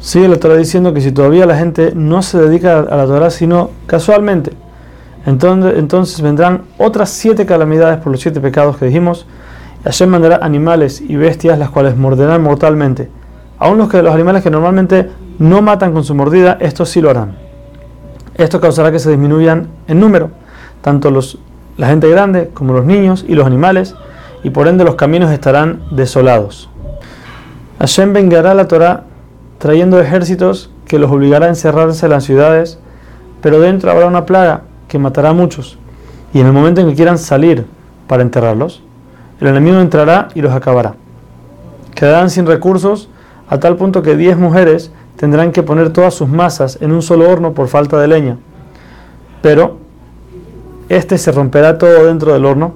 Sigue la Torah diciendo que si todavía la gente no se dedica a la Torah sino casualmente, entonces, vendrán otras siete calamidades por los siete pecados que dijimos. Y Hashem mandará animales y bestias las cuales morderán mortalmente. Aún los, que, los animales que normalmente no matan con su mordida, estos sí lo harán. Esto causará que se disminuyan en número, tanto los, la gente grande como los niños y los animales, y por ende los caminos estarán desolados. Hashem vengará la Torah trayendo ejércitos que los obligará a encerrarse en las ciudades, pero dentro habrá una plaga que matará a muchos, y en el momento en que quieran salir para enterrarlos, el enemigo entrará y los acabará. Quedarán sin recursos a tal punto que diez mujeres tendrán que poner todas sus masas en un solo horno por falta de leña. Pero este se romperá todo dentro del horno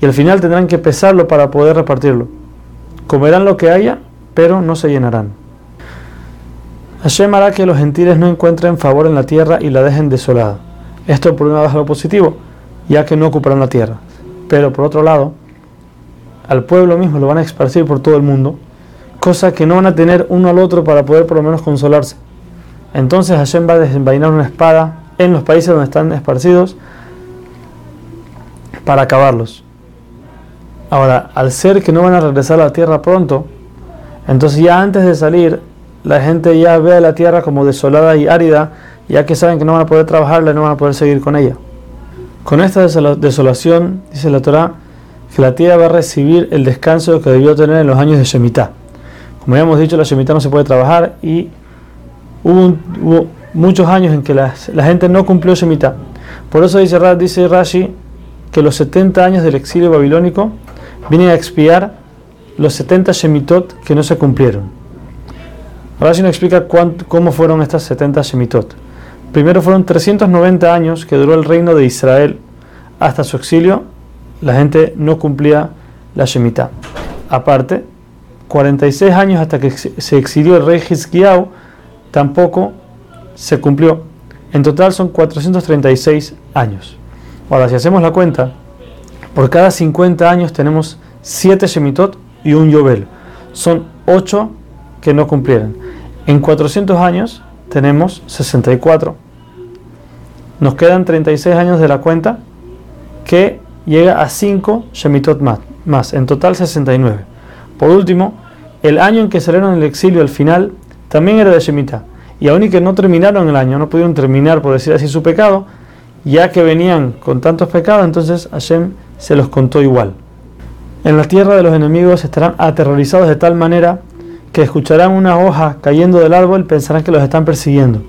y al final tendrán que pesarlo para poder repartirlo. Comerán lo que haya, pero no se llenarán. Hashem hará que los gentiles no encuentren favor en la tierra y la dejen desolada. Esto por una vez lo positivo, ya que no ocuparán la tierra. Pero por otro lado, al pueblo mismo lo van a esparcir por todo el mundo, cosa que no van a tener uno al otro para poder por lo menos consolarse. Entonces Hashem va a desenvainar una espada en los países donde están esparcidos para acabarlos. Ahora, al ser que no van a regresar a la tierra pronto, entonces ya antes de salir, la gente ya ve a la tierra como desolada y árida, ya que saben que no van a poder trabajarla no van a poder seguir con ella. Con esta desolación, dice la Torah, que la tierra va a recibir el descanso que debió tener en los años de Shemitah. Como ya hemos dicho, la Shemitah no se puede trabajar y hubo, muchos años en que la, gente no cumplió Shemitah. Por eso dice, dice Rashi que los 70 años del exilio babilónico vienen a expiar los 70 Shemitot que no se cumplieron. Rashi nos explica cómo fueron estas 70 Shemitot. Primero fueron 390 años que duró el reino de Israel hasta su exilio la gente no cumplía la Shemitah. Aparte, 46 años hasta que se exilió el rey Hizkiyahu, tampoco se cumplió. En total son 436 años. Ahora, si hacemos la cuenta, por cada 50 años tenemos 7 Shemitot y un Yobel. Son 8 que no cumplieron. En 400 años tenemos 64. Nos quedan 36 años de la cuenta que llega a 5 Shemitot más, en total 69. Por último, el año en que salieron el exilio al final también era de Shemitah. Y aún y que no terminaron el año, no pudieron terminar, por decir así, su pecado, ya que venían con tantos pecados, entonces Hashem se los contó igual. En la tierra de los enemigos estarán aterrorizados de tal manera que escucharán una hoja cayendo del árbol pensarán que los están persiguiendo.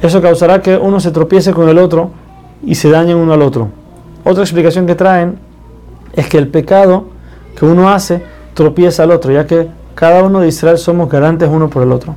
Eso causará que uno se tropiece con el otro y se dañen uno al otro. Otra explicación que traen es que el pecado que uno hace tropieza al otro, ya que cada uno de Israel somos garantes uno por el otro.